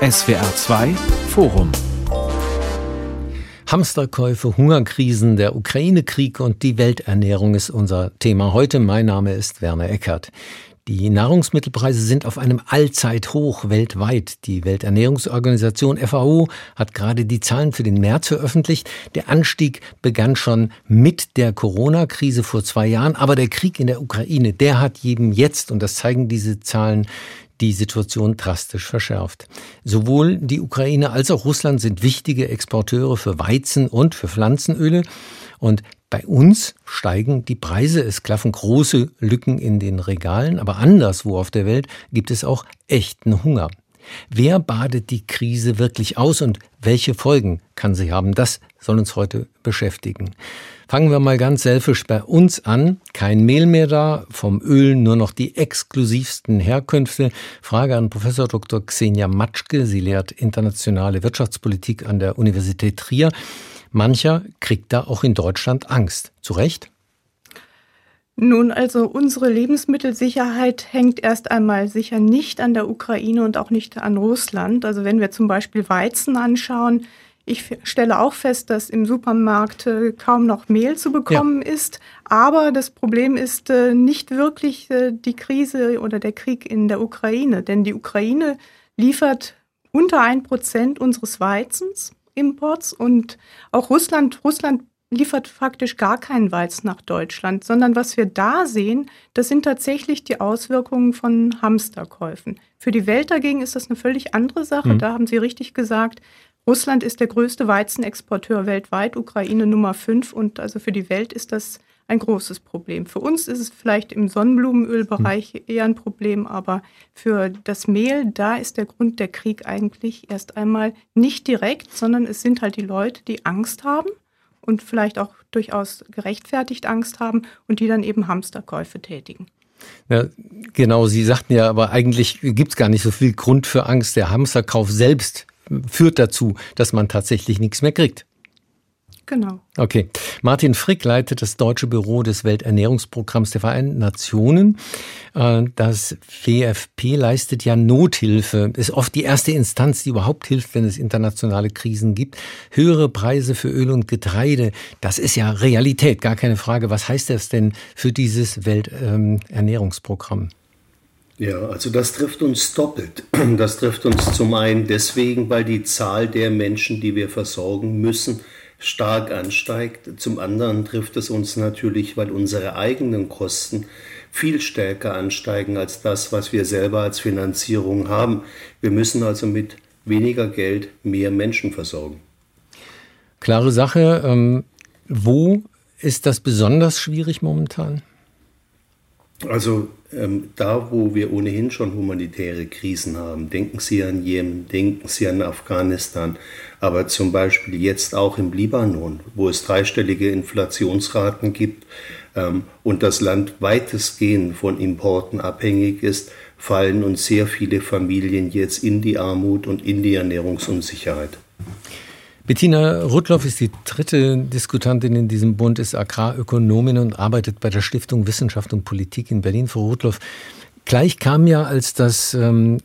SWR 2 Forum Hamsterkäufe, Hungerkrisen, der Ukraine-Krieg und die Welternährung ist unser Thema heute. Mein Name ist Werner Eckert. Die Nahrungsmittelpreise sind auf einem Allzeithoch weltweit. Die Welternährungsorganisation FAO hat gerade die Zahlen für den März veröffentlicht. Der Anstieg begann schon mit der Corona-Krise vor zwei Jahren, aber der Krieg in der Ukraine, der hat jedem jetzt, und das zeigen diese Zahlen, die Situation drastisch verschärft. Sowohl die Ukraine als auch Russland sind wichtige Exporteure für Weizen und für Pflanzenöle. Und bei uns steigen die Preise. Es klaffen große Lücken in den Regalen. Aber anderswo auf der Welt gibt es auch echten Hunger. Wer badet die Krise wirklich aus und welche Folgen kann sie haben? Das soll uns heute beschäftigen. Fangen wir mal ganz selfisch bei uns an. Kein Mehl mehr da, vom Öl nur noch die exklusivsten Herkünfte. Frage an Professor Dr. Xenia Matschke. Sie lehrt internationale Wirtschaftspolitik an der Universität Trier. Mancher kriegt da auch in Deutschland Angst. Zu Recht? Nun, also unsere Lebensmittelsicherheit hängt erst einmal sicher nicht an der Ukraine und auch nicht an Russland. Also wenn wir zum Beispiel Weizen anschauen, ich stelle auch fest, dass im Supermarkt äh, kaum noch Mehl zu bekommen ja. ist. Aber das Problem ist äh, nicht wirklich äh, die Krise oder der Krieg in der Ukraine. Denn die Ukraine liefert unter ein Prozent unseres Weizens Imports und auch Russland, Russland liefert faktisch gar keinen Weizen nach Deutschland, sondern was wir da sehen, das sind tatsächlich die Auswirkungen von Hamsterkäufen. Für die Welt dagegen ist das eine völlig andere Sache. Mhm. Da haben Sie richtig gesagt, Russland ist der größte Weizenexporteur weltweit, Ukraine Nummer fünf und also für die Welt ist das ein großes Problem. Für uns ist es vielleicht im Sonnenblumenölbereich hm. eher ein Problem, aber für das Mehl, da ist der Grund der Krieg eigentlich erst einmal nicht direkt, sondern es sind halt die Leute, die Angst haben und vielleicht auch durchaus gerechtfertigt Angst haben und die dann eben Hamsterkäufe tätigen. Ja, genau, Sie sagten ja, aber eigentlich gibt es gar nicht so viel Grund für Angst. Der Hamsterkauf selbst führt dazu, dass man tatsächlich nichts mehr kriegt. Genau. Okay. Martin Frick leitet das Deutsche Büro des Welternährungsprogramms der Vereinten Nationen. Äh, das WFP leistet ja Nothilfe, ist oft die erste Instanz, die überhaupt hilft, wenn es internationale Krisen gibt. Höhere Preise für Öl und Getreide, das ist ja Realität, gar keine Frage. Was heißt das denn für dieses Welternährungsprogramm? Ja, also das trifft uns doppelt. Das trifft uns zum einen deswegen, weil die Zahl der Menschen, die wir versorgen müssen, stark ansteigt. Zum anderen trifft es uns natürlich, weil unsere eigenen Kosten viel stärker ansteigen als das, was wir selber als Finanzierung haben. Wir müssen also mit weniger Geld mehr Menschen versorgen. Klare Sache. Ähm, wo ist das besonders schwierig momentan? Also ähm, da, wo wir ohnehin schon humanitäre Krisen haben, denken Sie an Jemen, denken Sie an Afghanistan, aber zum Beispiel jetzt auch im Libanon, wo es dreistellige Inflationsraten gibt ähm, und das Land weitestgehend von Importen abhängig ist, fallen uns sehr viele Familien jetzt in die Armut und in die Ernährungsunsicherheit. Bettina Rudloff ist die dritte Diskutantin in diesem Bund, ist Agrarökonomin und arbeitet bei der Stiftung Wissenschaft und Politik in Berlin. Frau Rudloff, Gleich kam ja, als das ähm,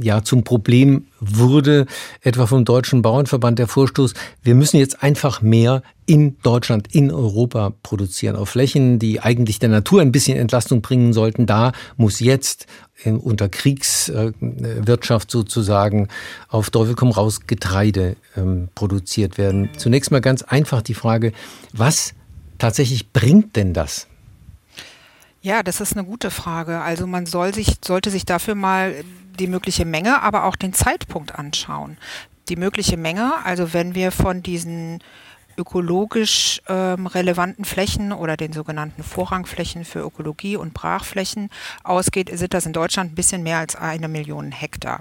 ja zum Problem wurde, etwa vom Deutschen Bauernverband der Vorstoß, wir müssen jetzt einfach mehr in Deutschland, in Europa produzieren. Auf Flächen, die eigentlich der Natur ein bisschen Entlastung bringen sollten, da muss jetzt äh, unter Kriegswirtschaft sozusagen auf Teufel komm raus Getreide ähm, produziert werden. Zunächst mal ganz einfach die Frage, was tatsächlich bringt denn das? Ja, das ist eine gute Frage. Also man soll sich, sollte sich dafür mal die mögliche Menge, aber auch den Zeitpunkt anschauen. Die mögliche Menge, also wenn wir von diesen ökologisch ähm, relevanten Flächen oder den sogenannten Vorrangflächen für Ökologie und Brachflächen ausgeht, sind das in Deutschland ein bisschen mehr als eine Million Hektar.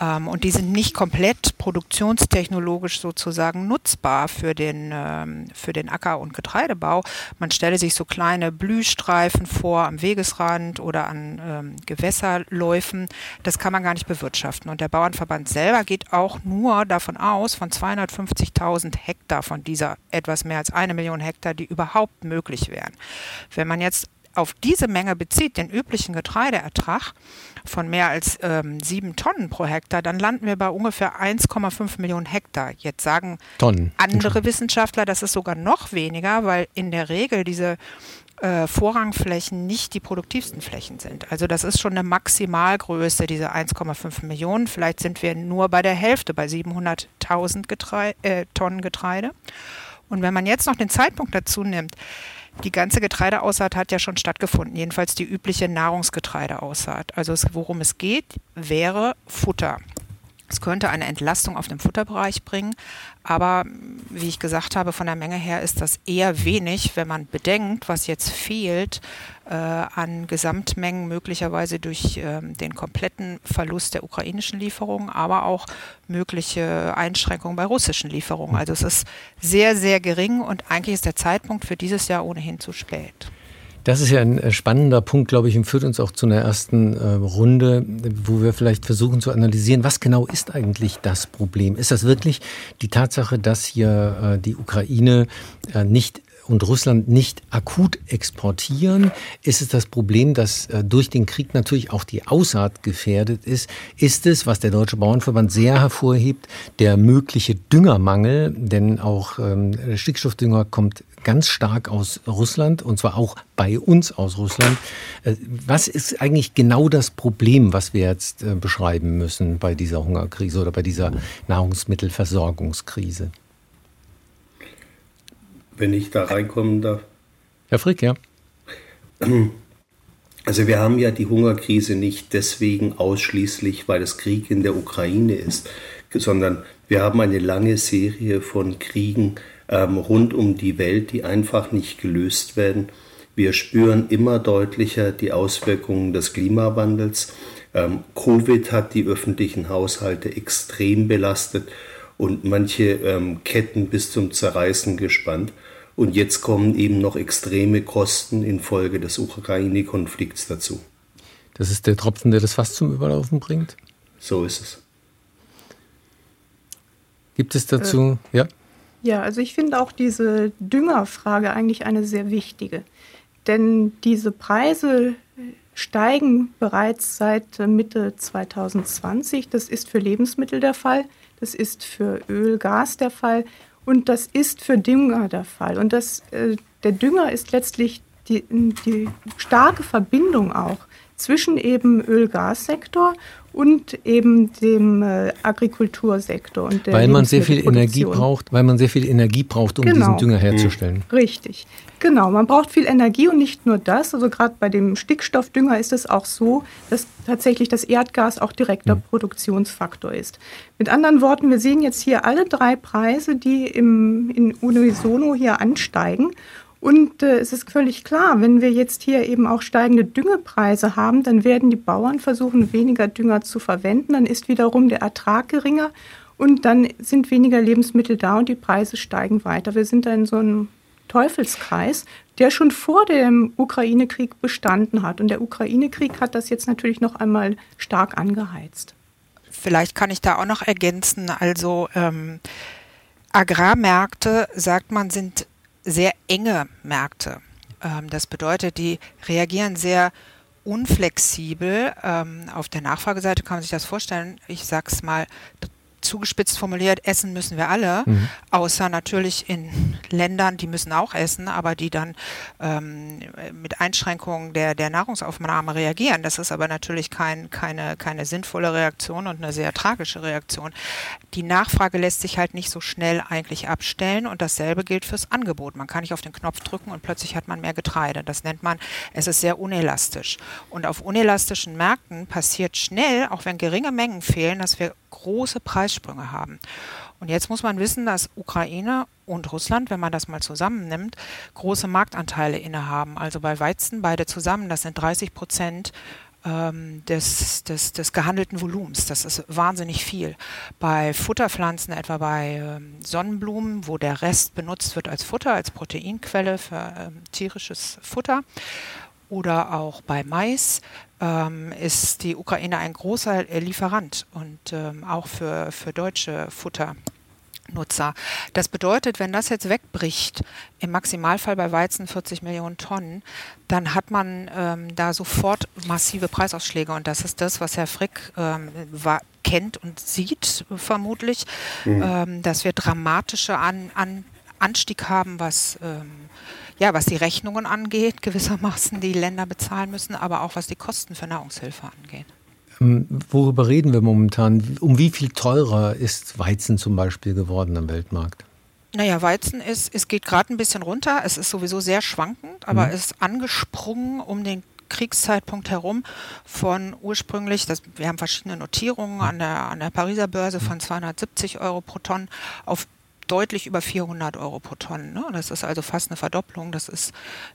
Ähm, und die sind nicht komplett produktionstechnologisch sozusagen nutzbar für den, ähm, für den Acker- und Getreidebau. Man stelle sich so kleine Blühstreifen vor am Wegesrand oder an ähm, Gewässerläufen. Das kann man gar nicht bewirtschaften. Und der Bauernverband selber geht auch nur davon aus, von 250.000 Hektar von dieser etwas mehr als eine Million Hektar, die überhaupt möglich wären. Wenn man jetzt auf diese Menge bezieht, den üblichen Getreideertrag von mehr als ähm, sieben Tonnen pro Hektar, dann landen wir bei ungefähr 1,5 Millionen Hektar. Jetzt sagen Tonnen. andere Wissenschaftler, das ist sogar noch weniger, weil in der Regel diese äh, Vorrangflächen nicht die produktivsten Flächen sind. Also das ist schon eine Maximalgröße, diese 1,5 Millionen. Vielleicht sind wir nur bei der Hälfte, bei 700.000 Getrei äh, Tonnen Getreide. Und wenn man jetzt noch den Zeitpunkt dazu nimmt, die ganze Getreideaussaat hat ja schon stattgefunden, jedenfalls die übliche Nahrungsgetreideaussaat. Also es, worum es geht, wäre Futter. Es könnte eine Entlastung auf dem Futterbereich bringen, aber wie ich gesagt habe, von der Menge her ist das eher wenig, wenn man bedenkt, was jetzt fehlt äh, an Gesamtmengen, möglicherweise durch äh, den kompletten Verlust der ukrainischen Lieferungen, aber auch mögliche Einschränkungen bei russischen Lieferungen. Also es ist sehr, sehr gering und eigentlich ist der Zeitpunkt für dieses Jahr ohnehin zu spät. Das ist ja ein äh, spannender Punkt, glaube ich, und führt uns auch zu einer ersten äh, Runde, wo wir vielleicht versuchen zu analysieren, was genau ist eigentlich das Problem? Ist das wirklich die Tatsache, dass hier äh, die Ukraine nicht und Russland nicht akut exportieren, ist es das Problem, dass äh, durch den Krieg natürlich auch die Aussaat gefährdet ist. Ist es, was der Deutsche Bauernverband sehr hervorhebt, der mögliche Düngermangel, denn auch ähm, Stickstoffdünger kommt ganz stark aus Russland und zwar auch bei uns aus Russland. Äh, was ist eigentlich genau das Problem, was wir jetzt äh, beschreiben müssen bei dieser Hungerkrise oder bei dieser Nahrungsmittelversorgungskrise? wenn ich da reinkommen darf. Herr Frick, ja. Also wir haben ja die Hungerkrise nicht deswegen ausschließlich, weil es Krieg in der Ukraine ist, sondern wir haben eine lange Serie von Kriegen ähm, rund um die Welt, die einfach nicht gelöst werden. Wir spüren immer deutlicher die Auswirkungen des Klimawandels. Ähm, Covid hat die öffentlichen Haushalte extrem belastet und manche ähm, Ketten bis zum Zerreißen gespannt. Und jetzt kommen eben noch extreme Kosten infolge des Ukraine-Konflikts dazu. Das ist der Tropfen, der das Fass zum Überlaufen bringt? So ist es. Gibt es dazu, äh, ja? Ja, also ich finde auch diese Düngerfrage eigentlich eine sehr wichtige. Denn diese Preise steigen bereits seit Mitte 2020. Das ist für Lebensmittel der Fall, das ist für Öl, Gas der Fall und das ist für Dünger der Fall. Und das, äh, der Dünger ist letztlich die, die starke Verbindung auch zwischen eben Öl-Gas-Sektor und eben dem äh, Agrikultursektor und der weil man sehr viel Energie braucht, weil man sehr viel Energie braucht, um genau. diesen Dünger herzustellen. Mhm. Richtig, genau. Man braucht viel Energie und nicht nur das. Also gerade bei dem Stickstoffdünger ist es auch so, dass tatsächlich das Erdgas auch direkter mhm. Produktionsfaktor ist. Mit anderen Worten, wir sehen jetzt hier alle drei Preise, die im, in Unisono hier ansteigen. Und äh, es ist völlig klar, wenn wir jetzt hier eben auch steigende Düngepreise haben, dann werden die Bauern versuchen, weniger Dünger zu verwenden. Dann ist wiederum der Ertrag geringer und dann sind weniger Lebensmittel da und die Preise steigen weiter. Wir sind da in so einem Teufelskreis, der schon vor dem Ukraine-Krieg bestanden hat. Und der Ukraine-Krieg hat das jetzt natürlich noch einmal stark angeheizt. Vielleicht kann ich da auch noch ergänzen. Also ähm, Agrarmärkte, sagt man, sind sehr enge Märkte. Ähm, das bedeutet, die reagieren sehr unflexibel. Ähm, auf der Nachfrageseite kann man sich das vorstellen. Ich sage es mal zugespitzt formuliert, essen müssen wir alle, mhm. außer natürlich in Ländern, die müssen auch essen, aber die dann ähm, mit Einschränkungen der, der Nahrungsaufnahme reagieren. Das ist aber natürlich kein, keine, keine sinnvolle Reaktion und eine sehr tragische Reaktion. Die Nachfrage lässt sich halt nicht so schnell eigentlich abstellen und dasselbe gilt fürs Angebot. Man kann nicht auf den Knopf drücken und plötzlich hat man mehr Getreide. Das nennt man, es ist sehr unelastisch. Und auf unelastischen Märkten passiert schnell, auch wenn geringe Mengen fehlen, dass wir große Preissprünge haben. Und jetzt muss man wissen, dass Ukraine und Russland, wenn man das mal zusammennimmt, große Marktanteile innehaben. Also bei Weizen beide zusammen, das sind 30 Prozent ähm, des, des, des gehandelten Volumens. Das ist wahnsinnig viel. Bei Futterpflanzen, etwa bei ähm, Sonnenblumen, wo der Rest benutzt wird als Futter, als Proteinquelle für ähm, tierisches Futter, oder auch bei Mais ähm, ist die Ukraine ein großer Lieferant und ähm, auch für, für deutsche Futter. Nutzer. Das bedeutet, wenn das jetzt wegbricht, im Maximalfall bei Weizen 40 Millionen Tonnen, dann hat man ähm, da sofort massive Preisausschläge. Und das ist das, was Herr Frick ähm, war, kennt und sieht, vermutlich, mhm. ähm, dass wir dramatische An An Anstieg haben, was, ähm, ja, was die Rechnungen angeht, gewissermaßen, die Länder bezahlen müssen, aber auch was die Kosten für Nahrungshilfe angeht. Ähm, worüber reden wir momentan? Um wie viel teurer ist Weizen zum Beispiel geworden am Weltmarkt? Naja, Weizen ist, es geht gerade ein bisschen runter. Es ist sowieso sehr schwankend, aber mhm. ist angesprungen um den Kriegszeitpunkt herum von ursprünglich, das, wir haben verschiedene Notierungen an der, an der Pariser Börse von 270 Euro pro Tonne auf deutlich über 400 Euro pro Tonne. Ne? Das ist also fast eine Verdopplung. Das ist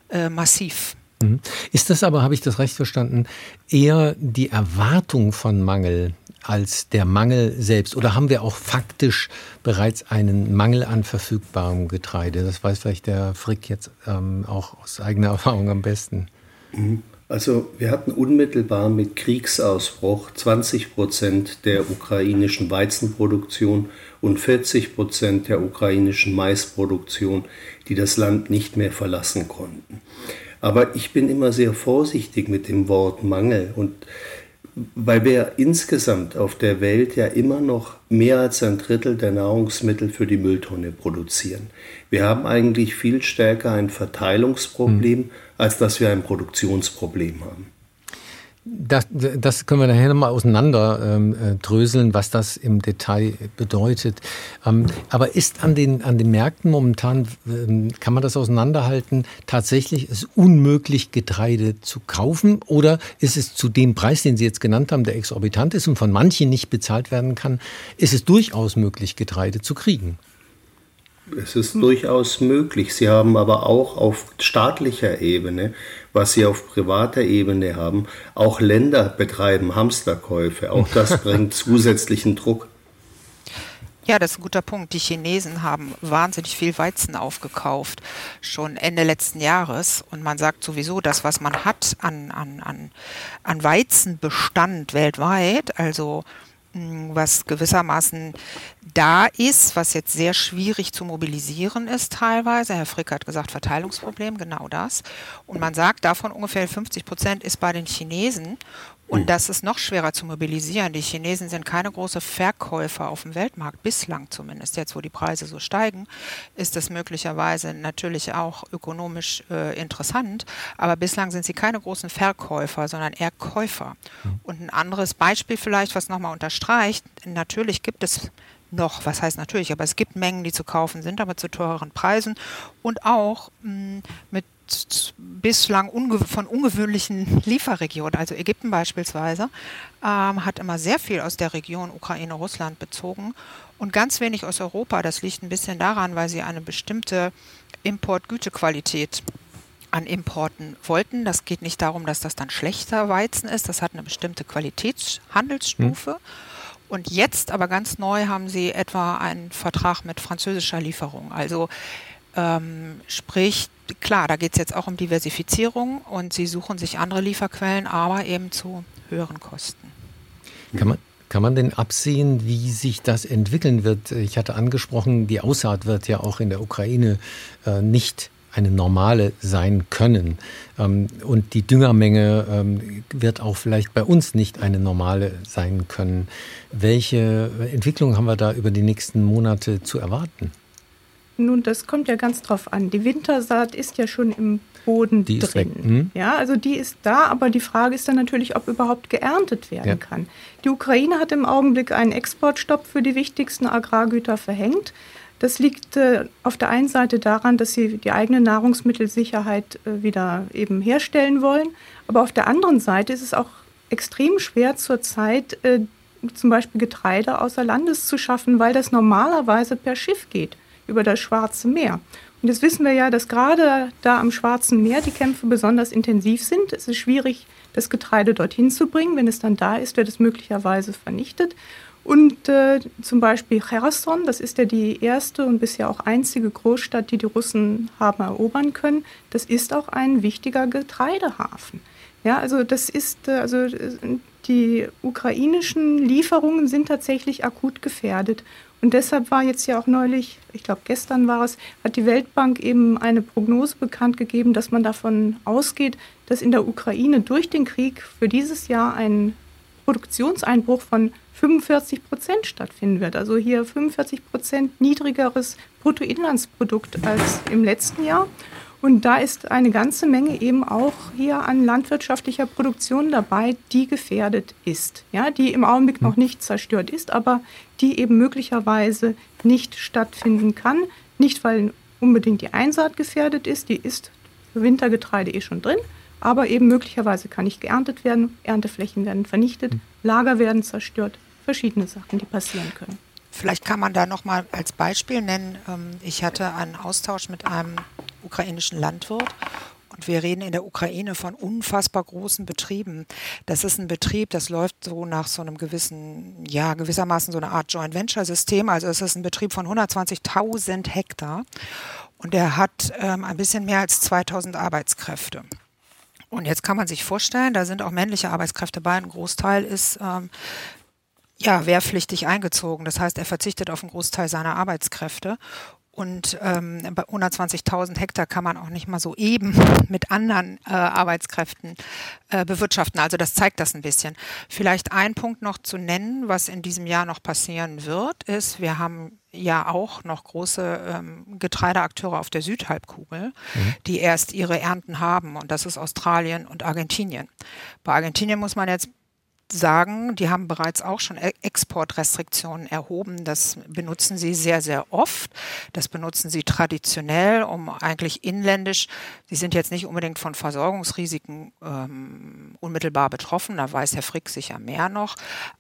äh, massiv. Mhm. Ist das aber, habe ich das recht verstanden, eher die Erwartung von Mangel als der Mangel selbst? Oder haben wir auch faktisch bereits einen Mangel an verfügbarem Getreide? Das weiß vielleicht der Frick jetzt ähm, auch aus eigener Erfahrung am besten. Mhm. Also wir hatten unmittelbar mit Kriegsausbruch 20 Prozent der ukrainischen Weizenproduktion und 40 Prozent der ukrainischen Maisproduktion, die das Land nicht mehr verlassen konnten. Aber ich bin immer sehr vorsichtig mit dem Wort Mangel und weil wir insgesamt auf der Welt ja immer noch mehr als ein Drittel der Nahrungsmittel für die Mülltonne produzieren. Wir haben eigentlich viel stärker ein Verteilungsproblem, hm. als dass wir ein Produktionsproblem haben. Das, das können wir nachher nochmal auseinander ähm, äh, dröseln, was das im Detail bedeutet. Ähm, aber ist an den, an den Märkten momentan, ähm, kann man das auseinanderhalten, tatsächlich es unmöglich, Getreide zu kaufen? Oder ist es zu dem Preis, den Sie jetzt genannt haben, der exorbitant ist und von manchen nicht bezahlt werden kann, ist es durchaus möglich, Getreide zu kriegen? Es ist durchaus möglich. Sie haben aber auch auf staatlicher Ebene, was Sie auf privater Ebene haben, auch Länder betreiben Hamsterkäufe. Auch das bringt zusätzlichen Druck. Ja, das ist ein guter Punkt. Die Chinesen haben wahnsinnig viel Weizen aufgekauft, schon Ende letzten Jahres. Und man sagt sowieso, das, was man hat an, an, an, an Weizenbestand weltweit, also was gewissermaßen da ist, was jetzt sehr schwierig zu mobilisieren ist teilweise. Herr Frick hat gesagt, Verteilungsproblem, genau das. Und man sagt, davon ungefähr 50 Prozent ist bei den Chinesen. Und hm. das ist noch schwerer zu mobilisieren. Die Chinesen sind keine große Verkäufer auf dem Weltmarkt, bislang zumindest. Jetzt, wo die Preise so steigen, ist das möglicherweise natürlich auch ökonomisch äh, interessant. Aber bislang sind sie keine großen Verkäufer, sondern eher Käufer. Mhm. Und ein anderes Beispiel vielleicht, was nochmal unterstreicht, natürlich gibt es noch, was heißt natürlich, aber es gibt Mengen, die zu kaufen sind, aber zu teureren Preisen und auch mh, hm, mit bislang unge von ungewöhnlichen Lieferregionen. Also Ägypten beispielsweise ähm, hat immer sehr viel aus der Region Ukraine, Russland bezogen und ganz wenig aus Europa. Das liegt ein bisschen daran, weil sie eine bestimmte Importgütequalität an Importen wollten. Das geht nicht darum, dass das dann schlechter Weizen ist. Das hat eine bestimmte Qualitätshandelsstufe. Hm. Und jetzt aber ganz neu haben sie etwa einen Vertrag mit französischer Lieferung. Also ähm, sprich, klar, da geht es jetzt auch um Diversifizierung und sie suchen sich andere Lieferquellen, aber eben zu höheren Kosten. Kann man, kann man denn absehen, wie sich das entwickeln wird? Ich hatte angesprochen, die Aussaat wird ja auch in der Ukraine äh, nicht eine normale sein können. Ähm, und die Düngermenge ähm, wird auch vielleicht bei uns nicht eine normale sein können. Welche Entwicklung haben wir da über die nächsten Monate zu erwarten? Nun, das kommt ja ganz drauf an. Die Wintersaat ist ja schon im Boden die drin. Hm? Ja, also die ist da, aber die Frage ist dann natürlich, ob überhaupt geerntet werden ja. kann. Die Ukraine hat im Augenblick einen Exportstopp für die wichtigsten Agrargüter verhängt. Das liegt äh, auf der einen Seite daran, dass sie die eigene Nahrungsmittelsicherheit äh, wieder eben herstellen wollen. Aber auf der anderen Seite ist es auch extrem schwer zurzeit, äh, zum Beispiel Getreide außer Landes zu schaffen, weil das normalerweise per Schiff geht über das Schwarze Meer. Und jetzt wissen wir ja, dass gerade da am Schwarzen Meer die Kämpfe besonders intensiv sind. Es ist schwierig, das Getreide dorthin zu bringen. Wenn es dann da ist, wird es möglicherweise vernichtet. Und äh, zum Beispiel Cherson, das ist ja die erste und bisher auch einzige Großstadt, die die Russen haben erobern können, das ist auch ein wichtiger Getreidehafen. Ja, also das ist, äh, also die ukrainischen Lieferungen sind tatsächlich akut gefährdet. Und deshalb war jetzt ja auch neulich, ich glaube gestern war es, hat die Weltbank eben eine Prognose bekannt gegeben, dass man davon ausgeht, dass in der Ukraine durch den Krieg für dieses Jahr ein Produktionseinbruch von 45 Prozent stattfinden wird. Also hier 45 Prozent niedrigeres Bruttoinlandsprodukt als im letzten Jahr. Und da ist eine ganze Menge eben auch hier an landwirtschaftlicher Produktion dabei, die gefährdet ist. Ja, die im Augenblick noch nicht zerstört ist, aber die eben möglicherweise nicht stattfinden kann. Nicht, weil unbedingt die Einsaat gefährdet ist, die ist für Wintergetreide eh schon drin, aber eben möglicherweise kann nicht geerntet werden, Ernteflächen werden vernichtet, Lager werden zerstört, verschiedene Sachen, die passieren können. Vielleicht kann man da noch mal als Beispiel nennen, ähm, ich hatte einen Austausch mit einem ukrainischen Landwirt. Und wir reden in der Ukraine von unfassbar großen Betrieben. Das ist ein Betrieb, das läuft so nach so einem gewissen, ja, gewissermaßen so eine Art Joint Venture System. Also es ist ein Betrieb von 120.000 Hektar. Und der hat ähm, ein bisschen mehr als 2000 Arbeitskräfte. Und jetzt kann man sich vorstellen, da sind auch männliche Arbeitskräfte bei. Ein Großteil ist ähm, ja wehrpflichtig eingezogen. Das heißt, er verzichtet auf einen Großteil seiner Arbeitskräfte. Und ähm, bei 120.000 Hektar kann man auch nicht mal so eben mit anderen äh, Arbeitskräften äh, bewirtschaften. Also das zeigt das ein bisschen. Vielleicht ein Punkt noch zu nennen, was in diesem Jahr noch passieren wird, ist, wir haben ja auch noch große ähm, Getreideakteure auf der Südhalbkugel, mhm. die erst ihre Ernten haben. Und das ist Australien und Argentinien. Bei Argentinien muss man jetzt sagen, die haben bereits auch schon e- Exportrestriktionen erhoben. Das benutzen sie sehr, sehr oft. Das benutzen sie traditionell, um eigentlich inländisch, sie sind jetzt nicht unbedingt von Versorgungsrisiken ähm, unmittelbar betroffen, da weiß Herr Frick sicher mehr noch,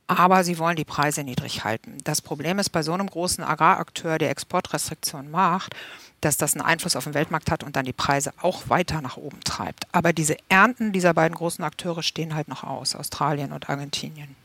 aber sie wollen die Preise niedrig halten. Das Problem ist bei so einem großen Agrarakteur, der Exportrestriktionen macht, dass das einen Einfluss auf den Weltmarkt hat und dann die Preise auch weiter nach oben treibt. Aber diese Ernten dieser beiden großen Akteure stehen halt noch aus, Australien und Argentinien.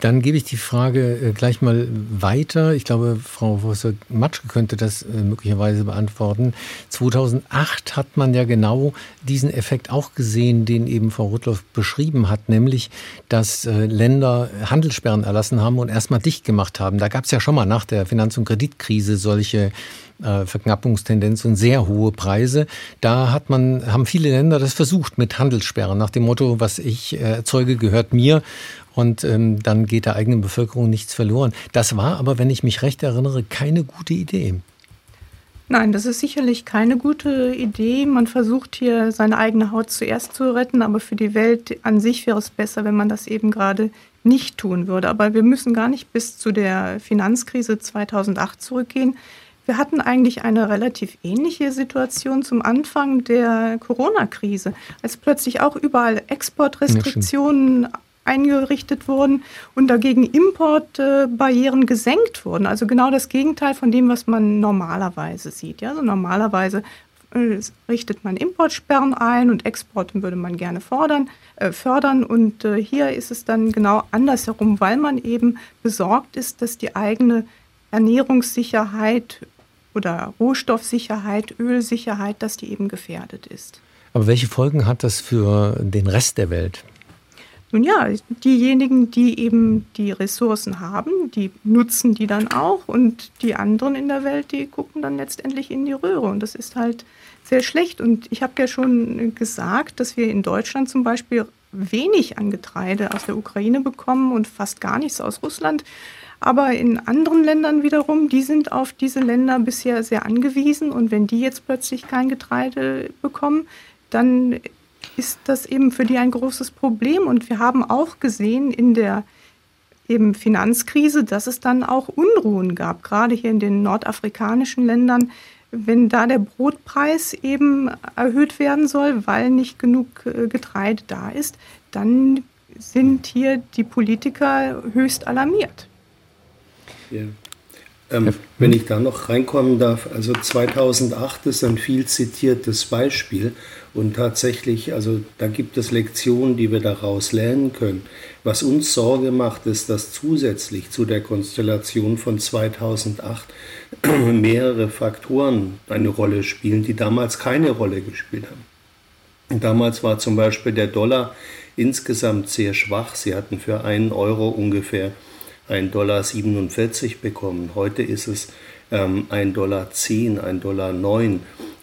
Dann gebe ich die Frage äh, gleich mal weiter. Ich glaube, Frau Professor Matschke könnte das äh, möglicherweise beantworten. 2008 hat man ja genau diesen Effekt auch gesehen, den eben Frau Rudloff beschrieben hat, nämlich, dass äh, Länder Handelssperren erlassen haben und erstmal dicht gemacht haben. Da gab es ja schon mal nach der Finanz- und Kreditkrise solche Verknappungstendenz und sehr hohe Preise. Da hat man, haben viele Länder das versucht mit Handelssperren nach dem Motto, was ich erzeuge, gehört mir und ähm, dann geht der eigenen Bevölkerung nichts verloren. Das war aber, wenn ich mich recht erinnere, keine gute Idee. Nein, das ist sicherlich keine gute Idee. Man versucht hier seine eigene Haut zuerst zu retten, aber für die Welt an sich wäre es besser, wenn man das eben gerade nicht tun würde. Aber wir müssen gar nicht bis zu der Finanzkrise 2008 zurückgehen. Wir hatten eigentlich eine relativ ähnliche Situation zum Anfang der Corona-Krise, als plötzlich auch überall Exportrestriktionen eingerichtet wurden und dagegen Importbarrieren gesenkt wurden. Also genau das Gegenteil von dem, was man normalerweise sieht. Ja, also normalerweise äh, richtet man Importsperren ein und Exporte würde man gerne fordern, äh, fördern. Und äh, hier ist es dann genau andersherum, weil man eben besorgt ist, dass die eigene Ernährungssicherheit oder Rohstoffsicherheit, Ölsicherheit, dass die eben gefährdet ist. Aber welche Folgen hat das für den Rest der Welt? Nun ja, diejenigen, die eben die Ressourcen haben, die nutzen die dann auch und die anderen in der Welt, die gucken dann letztendlich in die Röhre und das ist halt sehr schlecht. Und ich habe ja schon gesagt, dass wir in Deutschland zum Beispiel wenig an Getreide aus der Ukraine bekommen und fast gar nichts aus Russland. Aber in anderen Ländern wiederum, die sind auf diese Länder bisher sehr angewiesen und wenn die jetzt plötzlich kein Getreide bekommen, dann ist das eben für die ein großes Problem. Und wir haben auch gesehen in der eben Finanzkrise, dass es dann auch Unruhen gab, gerade hier in den nordafrikanischen Ländern. Wenn da der Brotpreis eben erhöht werden soll, weil nicht genug äh, Getreide da ist, dann sind hier die Politiker höchst alarmiert. Ja. Ähm, wenn ich da noch reinkommen darf, also 2008 ist ein viel zitiertes Beispiel und tatsächlich, also da gibt es Lektionen, die wir daraus lernen können. Was uns Sorge macht, ist, dass zusätzlich zu der Konstellation von 2008 mehrere Faktoren eine Rolle spielen, die damals keine Rolle gespielt haben. Damals war zum Beispiel der Dollar insgesamt sehr schwach. Sie hatten für einen Euro ungefähr 1,47 Dollar bekommen. Heute ist es ähm, 1,10 Dollar, 1,09 Dollar.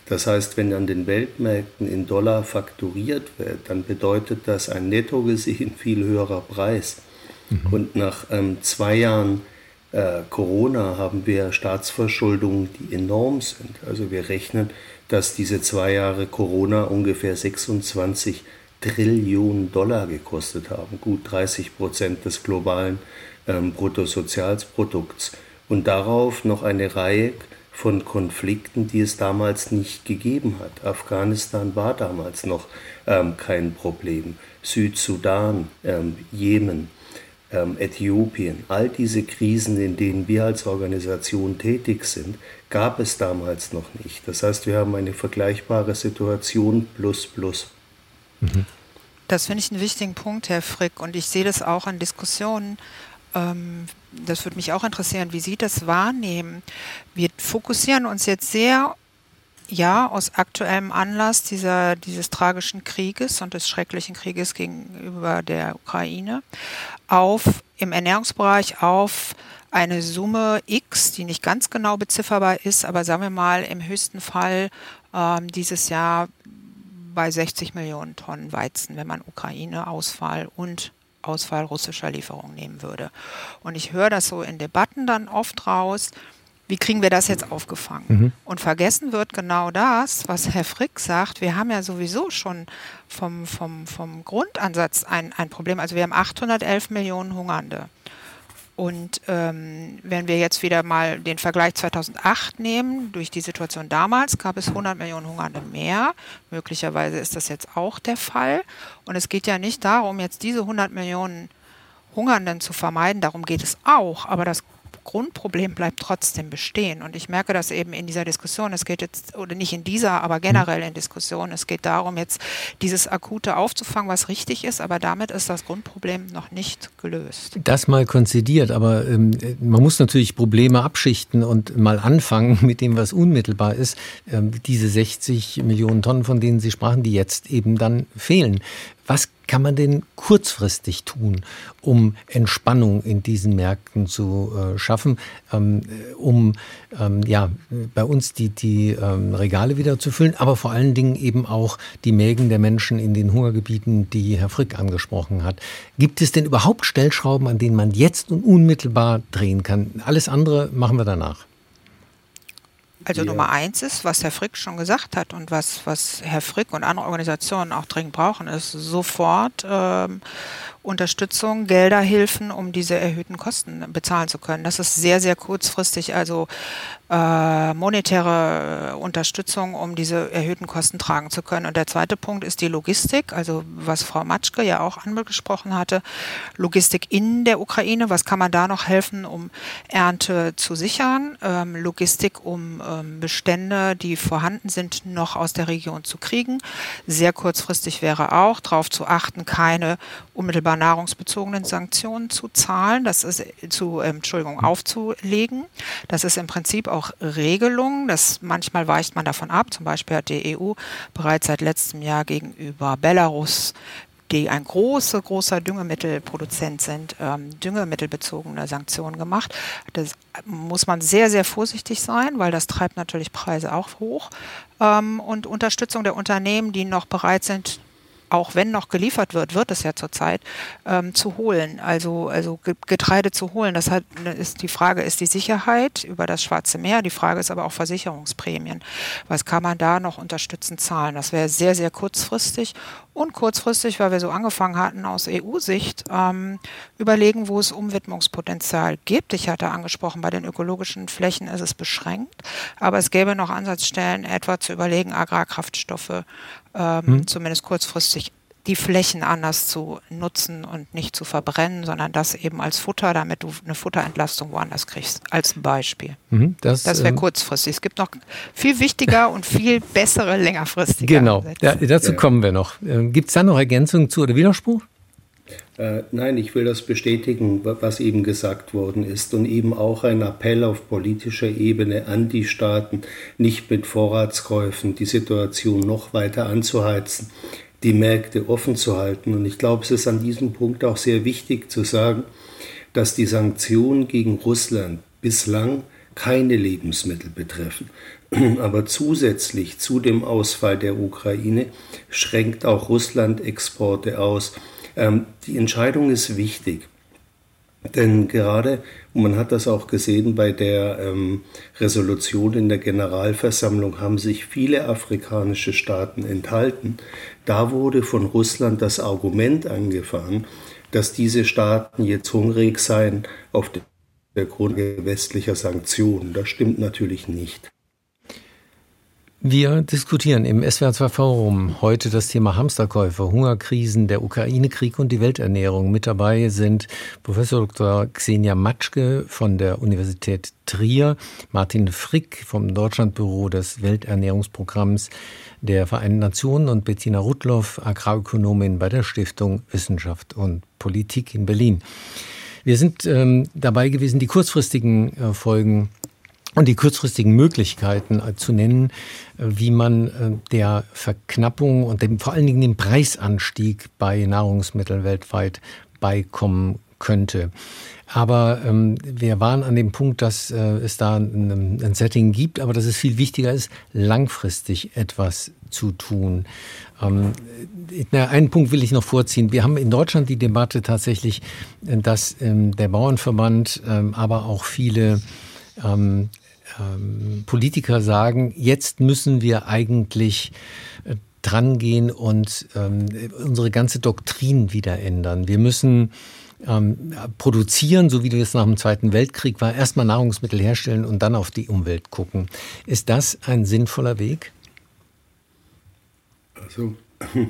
Das heißt, wenn an den Weltmärkten in Dollar fakturiert wird, dann bedeutet das ein netto gesehen viel höherer Preis. Mhm. Und nach ähm, zwei Jahren äh, Corona haben wir Staatsverschuldungen, die enorm sind. Also wir rechnen, dass diese zwei Jahre Corona ungefähr 26 Trillionen Dollar gekostet haben, gut 30 Prozent des globalen ähm, Bruttosozialprodukts. Und darauf noch eine Reihe von Konflikten, die es damals nicht gegeben hat. Afghanistan war damals noch ähm, kein Problem. Südsudan, ähm, Jemen, ähm, Äthiopien, all diese Krisen, in denen wir als Organisation tätig sind, gab es damals noch nicht. Das heißt, wir haben eine vergleichbare Situation plus plus. Mhm. Das finde ich einen wichtigen Punkt, Herr Frick. Und ich sehe das auch in Diskussionen das würde mich auch interessieren, wie Sie das wahrnehmen. Wir fokussieren uns jetzt sehr, ja, aus aktuellem Anlass dieser, dieses tragischen Krieges und des schrecklichen Krieges gegenüber der Ukraine auf im Ernährungsbereich auf eine Summe X, die nicht ganz genau bezifferbar ist, aber sagen wir mal im höchsten Fall ähm, dieses Jahr bei 60 Millionen Tonnen Weizen, wenn man Ukraine, Ausfall und Ausfall russischer Lieferungen nehmen würde. Und ich höre das so in Debatten dann oft raus, wie kriegen wir das jetzt aufgefangen? Mhm. Und vergessen wird genau das, was Herr Frick sagt. Wir haben ja sowieso schon vom, vom, vom Grundansatz ein, ein Problem. Also wir haben 811 Millionen Hungernde. Und ähm, wenn wir jetzt wieder mal den Vergleich 2008 nehmen, durch die Situation damals gab es 100 Millionen Hungernde mehr. Möglicherweise ist das jetzt auch der Fall. Und es geht ja nicht darum, jetzt diese 100 Millionen Hungernden zu vermeiden. Darum geht es auch. Aber das Grundproblem bleibt trotzdem bestehen. Und ich merke das eben in dieser Diskussion. Es geht jetzt, oder nicht in dieser, aber generell in Diskussionen. Es geht darum, jetzt dieses Akute aufzufangen, was richtig ist, aber damit ist das Grundproblem noch nicht gelöst. Das mal konzidiert, aber ähm, man muss natürlich Probleme abschichten und mal anfangen mit dem, was unmittelbar ist. Ähm, diese 60 Millionen Tonnen, von denen Sie sprachen, die jetzt eben dann fehlen. Was kann man denn kurzfristig tun, um Entspannung in diesen Märkten zu äh, schaffen, ähm, um ähm, ja, bei uns die, die ähm, Regale wieder zu füllen, aber vor allen Dingen eben auch die Mägen der Menschen in den Hungergebieten, die Herr Frick angesprochen hat. Gibt es denn überhaupt Stellschrauben, an denen man jetzt und unmittelbar drehen kann? Alles andere machen wir danach. Also ja. Nummer eins ist, was Herr Frick schon gesagt hat und was, was Herr Frick und andere Organisationen auch dringend brauchen, ist sofort ähm, Unterstützung, Gelder, Hilfen, um diese erhöhten Kosten bezahlen zu können. Das ist sehr, sehr kurzfristig, also äh, monetäre Unterstützung, um diese erhöhten Kosten tragen zu können. Und der zweite Punkt ist die Logistik, also was Frau Matschke ja auch angesprochen hatte, Logistik in der Ukraine, was kann man da noch helfen, um Ernte zu sichern, ähm, Logistik, um ähm, Bestände, die vorhanden sind, noch aus der Region zu kriegen. Sehr kurzfristig wäre auch darauf zu achten, keine nahrungsbezogenen Sanktionen zu zahlen, das ist zu, äh, Entschuldigung, aufzulegen. Das ist im Prinzip auch Regelung. Das manchmal weicht man davon ab. Zum Beispiel hat die EU bereits seit letztem Jahr gegenüber Belarus die ein großer, großer Düngemittelproduzent sind, ähm, düngemittelbezogene Sanktionen gemacht. Das muss man sehr, sehr vorsichtig sein, weil das treibt natürlich Preise auch hoch. Ähm, und Unterstützung der Unternehmen, die noch bereit sind, auch wenn noch geliefert wird, wird es ja zurzeit, ähm, zu holen, also, also Getreide zu holen. Das hat, ne, ist die Frage, ist die Sicherheit über das Schwarze Meer, die Frage ist aber auch Versicherungsprämien. Was kann man da noch unterstützend zahlen? Das wäre sehr, sehr kurzfristig und kurzfristig, weil wir so angefangen hatten aus EU-Sicht, ähm, überlegen, wo es Umwidmungspotenzial gibt. Ich hatte angesprochen, bei den ökologischen Flächen ist es beschränkt, aber es gäbe noch Ansatzstellen, etwa zu überlegen, Agrarkraftstoffe ähm, hm. zumindest kurzfristig die Flächen anders zu nutzen und nicht zu verbrennen, sondern das eben als Futter, damit du eine Futterentlastung woanders kriegst, als Beispiel. Mhm, das das wäre ähm, kurzfristig. Es gibt noch viel wichtiger und viel bessere längerfristige. Genau, da, dazu kommen wir noch. Ähm, gibt es da noch Ergänzungen zu oder Widerspruch? Äh, nein, ich will das bestätigen, was eben gesagt worden ist und eben auch ein Appell auf politischer Ebene an die Staaten, nicht mit Vorratskäufen die Situation noch weiter anzuheizen. Die Märkte offen zu halten. Und ich glaube, es ist an diesem Punkt auch sehr wichtig zu sagen, dass die Sanktionen gegen Russland bislang keine Lebensmittel betreffen. Aber zusätzlich zu dem Ausfall der Ukraine schränkt auch Russland Exporte aus. Ähm, die Entscheidung ist wichtig. Denn gerade, man hat das auch gesehen bei der ähm, Resolution in der Generalversammlung, haben sich viele afrikanische Staaten enthalten. Da wurde von Russland das Argument angefahren, dass diese Staaten jetzt hungrig seien auf der Grund westlicher Sanktionen. Das stimmt natürlich nicht. Wir diskutieren im SWR2 Forum heute das Thema Hamsterkäufe, Hungerkrisen, der Ukraine-Krieg und die Welternährung. Mit dabei sind Professor Dr. Xenia Matschke von der Universität Trier, Martin Frick vom Deutschlandbüro des Welternährungsprogramms der Vereinten Nationen und Bettina Rudloff, Agrarökonomin bei der Stiftung Wissenschaft und Politik in Berlin. Wir sind ähm, dabei gewesen, die kurzfristigen äh, Folgen und die kurzfristigen Möglichkeiten äh, zu nennen, äh, wie man äh, der Verknappung und dem, vor allen Dingen dem Preisanstieg bei Nahrungsmitteln weltweit beikommen könnte. Aber ähm, wir waren an dem Punkt, dass äh, es da ein, ein, Setting gibt, aber dass es viel wichtiger ist, langfristig etwas zu tun. Ähm, na, einen Punkt will ich noch vorziehen. Wir haben in Deutschland die Debatte tatsächlich, dass ähm, der Bauernverband, ähm, aber auch viele ähm, ähm, Politiker sagen, jetzt müssen wir eigentlich äh, drangehen und ähm, unsere ganze Doktrin wieder ändern. Wir müssen ähm, produzieren, so wie das nach dem Zweiten Weltkrieg war, erstmal Nahrungsmittel herstellen und dann auf die Umwelt gucken. Ist das ein sinnvoller Weg? Also,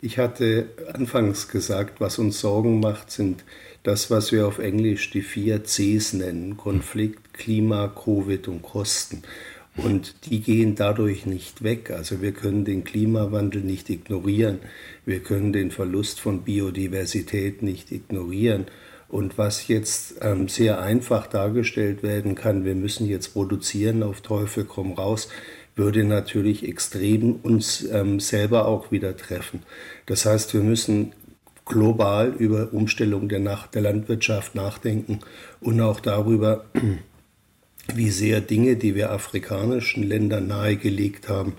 ich hatte anfangs gesagt, was uns Sorgen macht, sind das, was wir auf Englisch die vier Cs nennen, Konflikt, Klima, Covid und Kosten. Und die gehen dadurch nicht weg. Also wir können den Klimawandel nicht ignorieren. Wir können den Verlust von Biodiversität nicht ignorieren. Und was jetzt ähm, sehr einfach dargestellt werden kann, wir müssen jetzt produzieren, auf Teufel komm raus, würde natürlich extrem uns ähm, selber auch wieder treffen. Das heißt, wir müssen global über Umstellung der, Nach der Landwirtschaft nachdenken und auch darüber, wie sehr Dinge, die wir afrikanischen Ländern nahegelegt haben,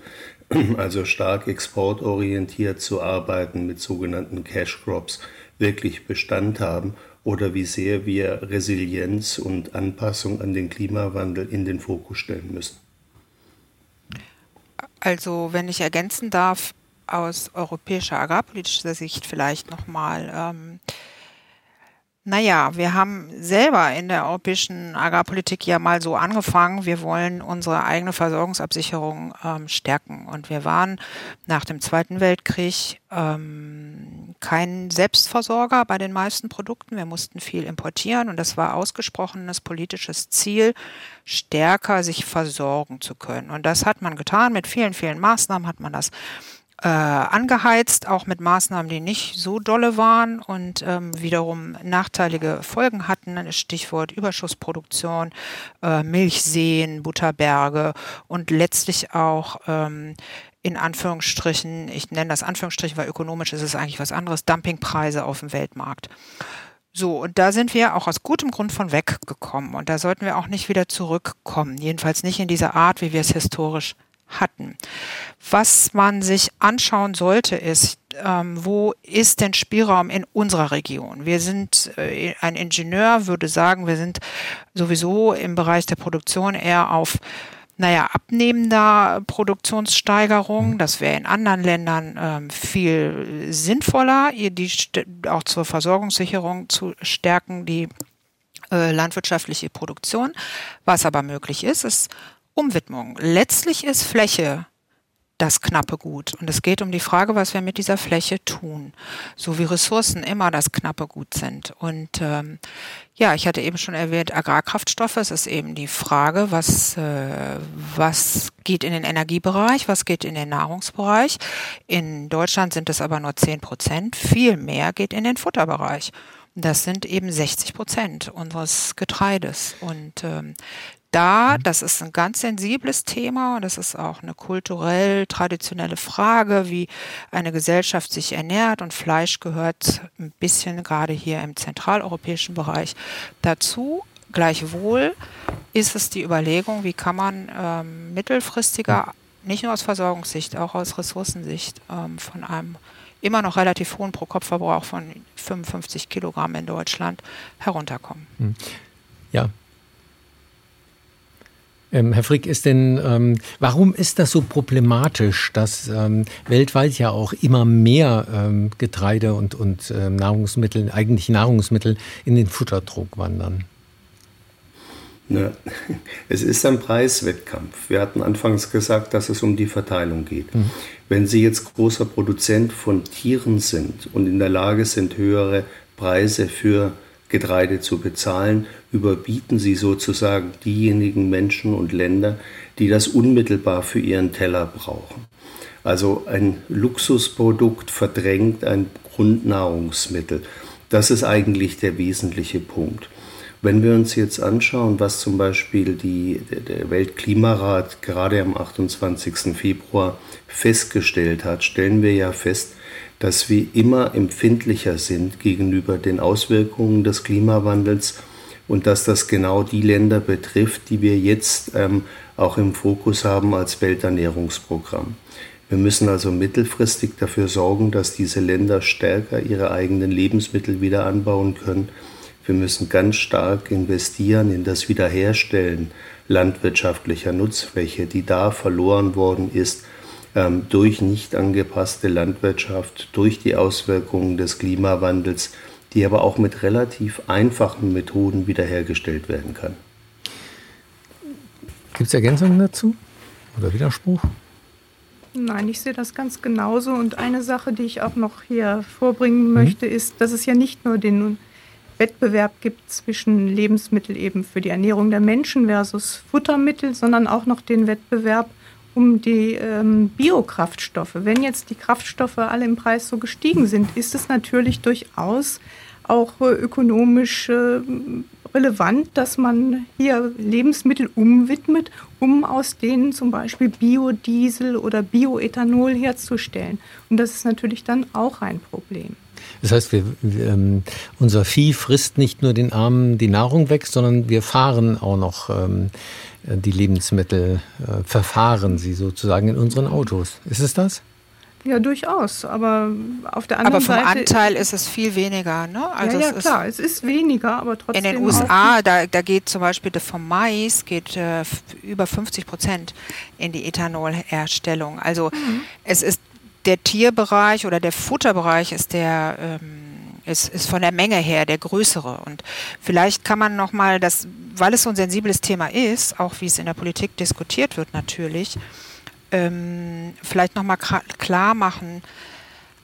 also stark exportorientiert zu arbeiten mit sogenannten Cash Crops, wirklich Bestand haben oder wie sehr wir Resilienz und Anpassung an den Klimawandel in den Fokus stellen müssen. Also, wenn ich ergänzen darf, aus europäischer agrarpolitischer Sicht vielleicht nochmal. Ähm, naja, wir haben selber in der europäischen Agrarpolitik ja mal so angefangen, wir wollen unsere eigene Versorgungsabsicherung ähm, stärken. Und wir waren nach dem Zweiten Weltkrieg ähm, kein Selbstversorger bei den meisten Produkten. Wir mussten viel importieren und das war ausgesprochenes politisches Ziel, stärker sich versorgen zu können. Und das hat man getan. Mit vielen, vielen Maßnahmen hat man das äh, angeheizt, auch mit Maßnahmen, die nicht so dolle waren und ähm, wiederum nachteilige Folgen hatten. Stichwort Überschussproduktion, äh, Milchseen, Butterberge und letztlich auch ähm, in Anführungsstrichen, ich nenne das Anführungsstrichen, weil ökonomisch ist es eigentlich was anderes, Dumpingpreise auf dem Weltmarkt. So, und da sind wir auch aus gutem Grund von weggekommen. Und da sollten wir auch nicht wieder zurückkommen. Jedenfalls nicht in dieser Art, wie wir es historisch hatten. Was man sich anschauen sollte, ist, ähm, wo ist denn Spielraum in unserer Region? Wir sind, äh, ein Ingenieur würde sagen, wir sind sowieso im Bereich der Produktion eher auf naja, abnehmender Produktionssteigerung. Das wäre in anderen Ländern ähm, viel sinnvoller, die auch zur Versorgungssicherung zu stärken, die äh, landwirtschaftliche Produktion. Was aber möglich ist, ist Umwidmung. Letztlich ist Fläche das knappe Gut. Und es geht um die Frage, was wir mit dieser Fläche tun. So wie Ressourcen immer das knappe Gut sind. Und ähm, ja, ich hatte eben schon erwähnt, Agrarkraftstoffe. Es ist eben die Frage, was, äh, was geht in den Energiebereich, was geht in den Nahrungsbereich. In Deutschland sind es aber nur 10 Prozent. Viel mehr geht in den Futterbereich. Das sind eben 60 Prozent unseres Getreides. Und ähm, da, mhm. das ist ein ganz sensibles Thema, das ist auch eine kulturell traditionelle Frage, wie eine Gesellschaft sich ernährt und Fleisch gehört ein bisschen gerade hier im zentraleuropäischen Bereich dazu. Gleichwohl ist es die Überlegung, wie kann man ähm, mittelfristiger, nicht nur aus Versorgungssicht, auch aus Ressourcensicht ähm, von einem immer noch relativ hohen Pro-Kopf-Verbrauch von 55 Kilogramm in Deutschland herunterkommen. Hm. Ja, ähm, Herr Frick, ist denn, ähm, warum ist das so problematisch, dass ähm, weltweit ja auch immer mehr ähm, Getreide und, und ähm, Nahrungsmittel, eigentlich Nahrungsmittel in den Futterdruck wandern? Na, es ist ein Preiswettkampf. Wir hatten anfangs gesagt, dass es um die Verteilung geht. Mhm. Wenn Sie jetzt großer Produzent von Tieren sind und in der Lage sind, höhere Preise für Getreide zu bezahlen, überbieten sie sozusagen diejenigen Menschen und Länder, die das unmittelbar für ihren Teller brauchen. Also ein Luxusprodukt verdrängt ein Grundnahrungsmittel. Das ist eigentlich der wesentliche Punkt. Wenn wir uns jetzt anschauen, was zum Beispiel die, der Weltklimarat gerade am 28. Februar festgestellt hat, stellen wir ja fest, dass wir immer empfindlicher sind gegenüber den Auswirkungen des Klimawandels und dass das genau die Länder betrifft, die wir jetzt ähm, auch im Fokus haben als Welternährungsprogramm. Wir müssen also mittelfristig dafür sorgen, dass diese Länder stärker ihre eigenen Lebensmittel wieder anbauen können. Wir müssen ganz stark investieren in das Wiederherstellen landwirtschaftlicher Nutzfläche, die da verloren worden ist ähm, durch nicht angepasste Landwirtschaft, durch die Auswirkungen des Klimawandels, die aber auch mit relativ einfachen Methoden wiederhergestellt werden kann. Gibt es Ergänzungen dazu oder Widerspruch? Nein, ich sehe das ganz genauso. Und eine Sache, die ich auch noch hier vorbringen mhm. möchte, mhm. ist, dass es ja nicht nur den Wettbewerb gibt zwischen Lebensmittel eben für die Ernährung der Menschen versus Futtermittel, sondern auch noch den Wettbewerb um die ähm, Biokraftstoffe. Wenn jetzt die Kraftstoffe alle im Preis so gestiegen sind, ist es natürlich durchaus auch äh, ökonomisch äh, relevant, dass man hier Lebensmittel umwidmet, um aus denen zum Beispiel Biodiesel oder Bioethanol herzustellen. Und das ist natürlich dann auch ein Problem. Das heißt, wir, wir, ähm, unser Vieh frisst nicht nur den Armen die Nahrung weg, sondern wir fahren auch noch ähm, die Lebensmittel, äh, verfahren sie sozusagen in unseren Autos. Ist es das? Ja, durchaus. Aber auf der anderen Seite. Aber vom Seite Anteil ist es viel weniger, ne? Also ja, ja klar, es ist weniger, aber trotzdem. In den USA, da, da geht zum Beispiel vom Mais geht äh, über 50 Prozent in die Ethanolherstellung. Also mhm. es ist der Tierbereich oder der Futterbereich ist der ähm, ist, ist von der Menge her der größere. Und vielleicht kann man nochmal weil es so ein sensibles Thema ist, auch wie es in der Politik diskutiert wird natürlich, ähm, vielleicht nochmal klar machen,